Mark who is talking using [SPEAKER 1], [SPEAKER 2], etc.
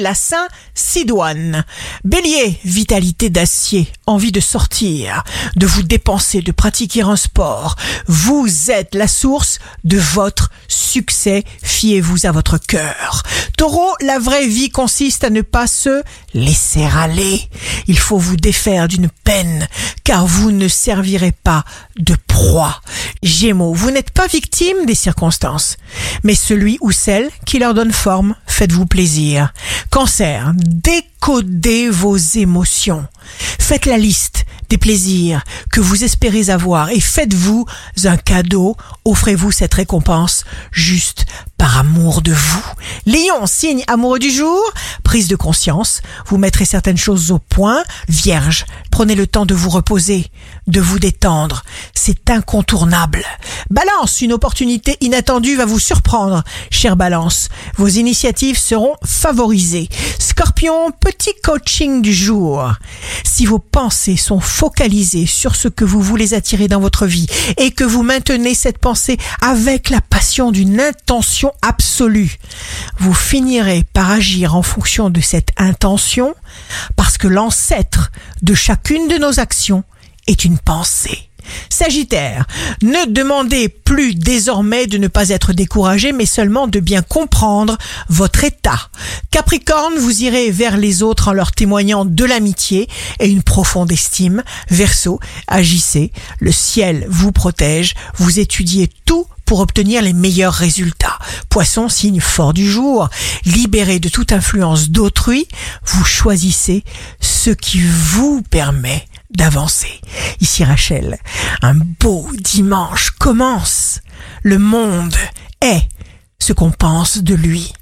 [SPEAKER 1] la Saint Sidoine. Bélier, vitalité d'acier, envie de sortir, de vous dépenser, de pratiquer un sport. Vous êtes la source de votre succès. Fiez-vous à votre cœur. Taureau, la vraie vie consiste à ne pas se laisser aller. Il faut vous défaire d'une peine, car vous ne servirez pas de proie. Gémeaux, vous n'êtes pas victime des circonstances, mais celui ou celle qui leur donne forme, faites-vous plaisir. Cancer, décodez vos émotions. Faites la liste des plaisirs que vous espérez avoir et faites-vous un cadeau, offrez-vous cette récompense juste par amour de vous. Lion, signe amoureux du jour, prise de conscience, vous mettrez certaines choses au point. Vierge, prenez le temps de vous reposer, de vous détendre, c'est incontournable. Balance, une opportunité inattendue va vous surprendre, chère Balance. Vos initiatives seront favorisées. Scorpion, petit coaching du jour. Si vos pensées sont focalisées sur ce que vous voulez attirer dans votre vie et que vous maintenez cette pensée avec la passion d'une intention absolue, vous finirez par agir en fonction de cette intention parce que l'ancêtre de chacune de nos actions est une pensée. Sagittaire, ne demandez plus désormais de ne pas être découragé, mais seulement de bien comprendre votre état. Capricorne, vous irez vers les autres en leur témoignant de l'amitié et une profonde estime. Verseau, agissez, le ciel vous protège, vous étudiez tout pour obtenir les meilleurs résultats. Poisson, signe fort du jour, libéré de toute influence d'autrui, vous choisissez ce qui vous permet d'avancer. Ici Rachel, un beau dimanche commence. Le monde est ce qu'on pense de lui.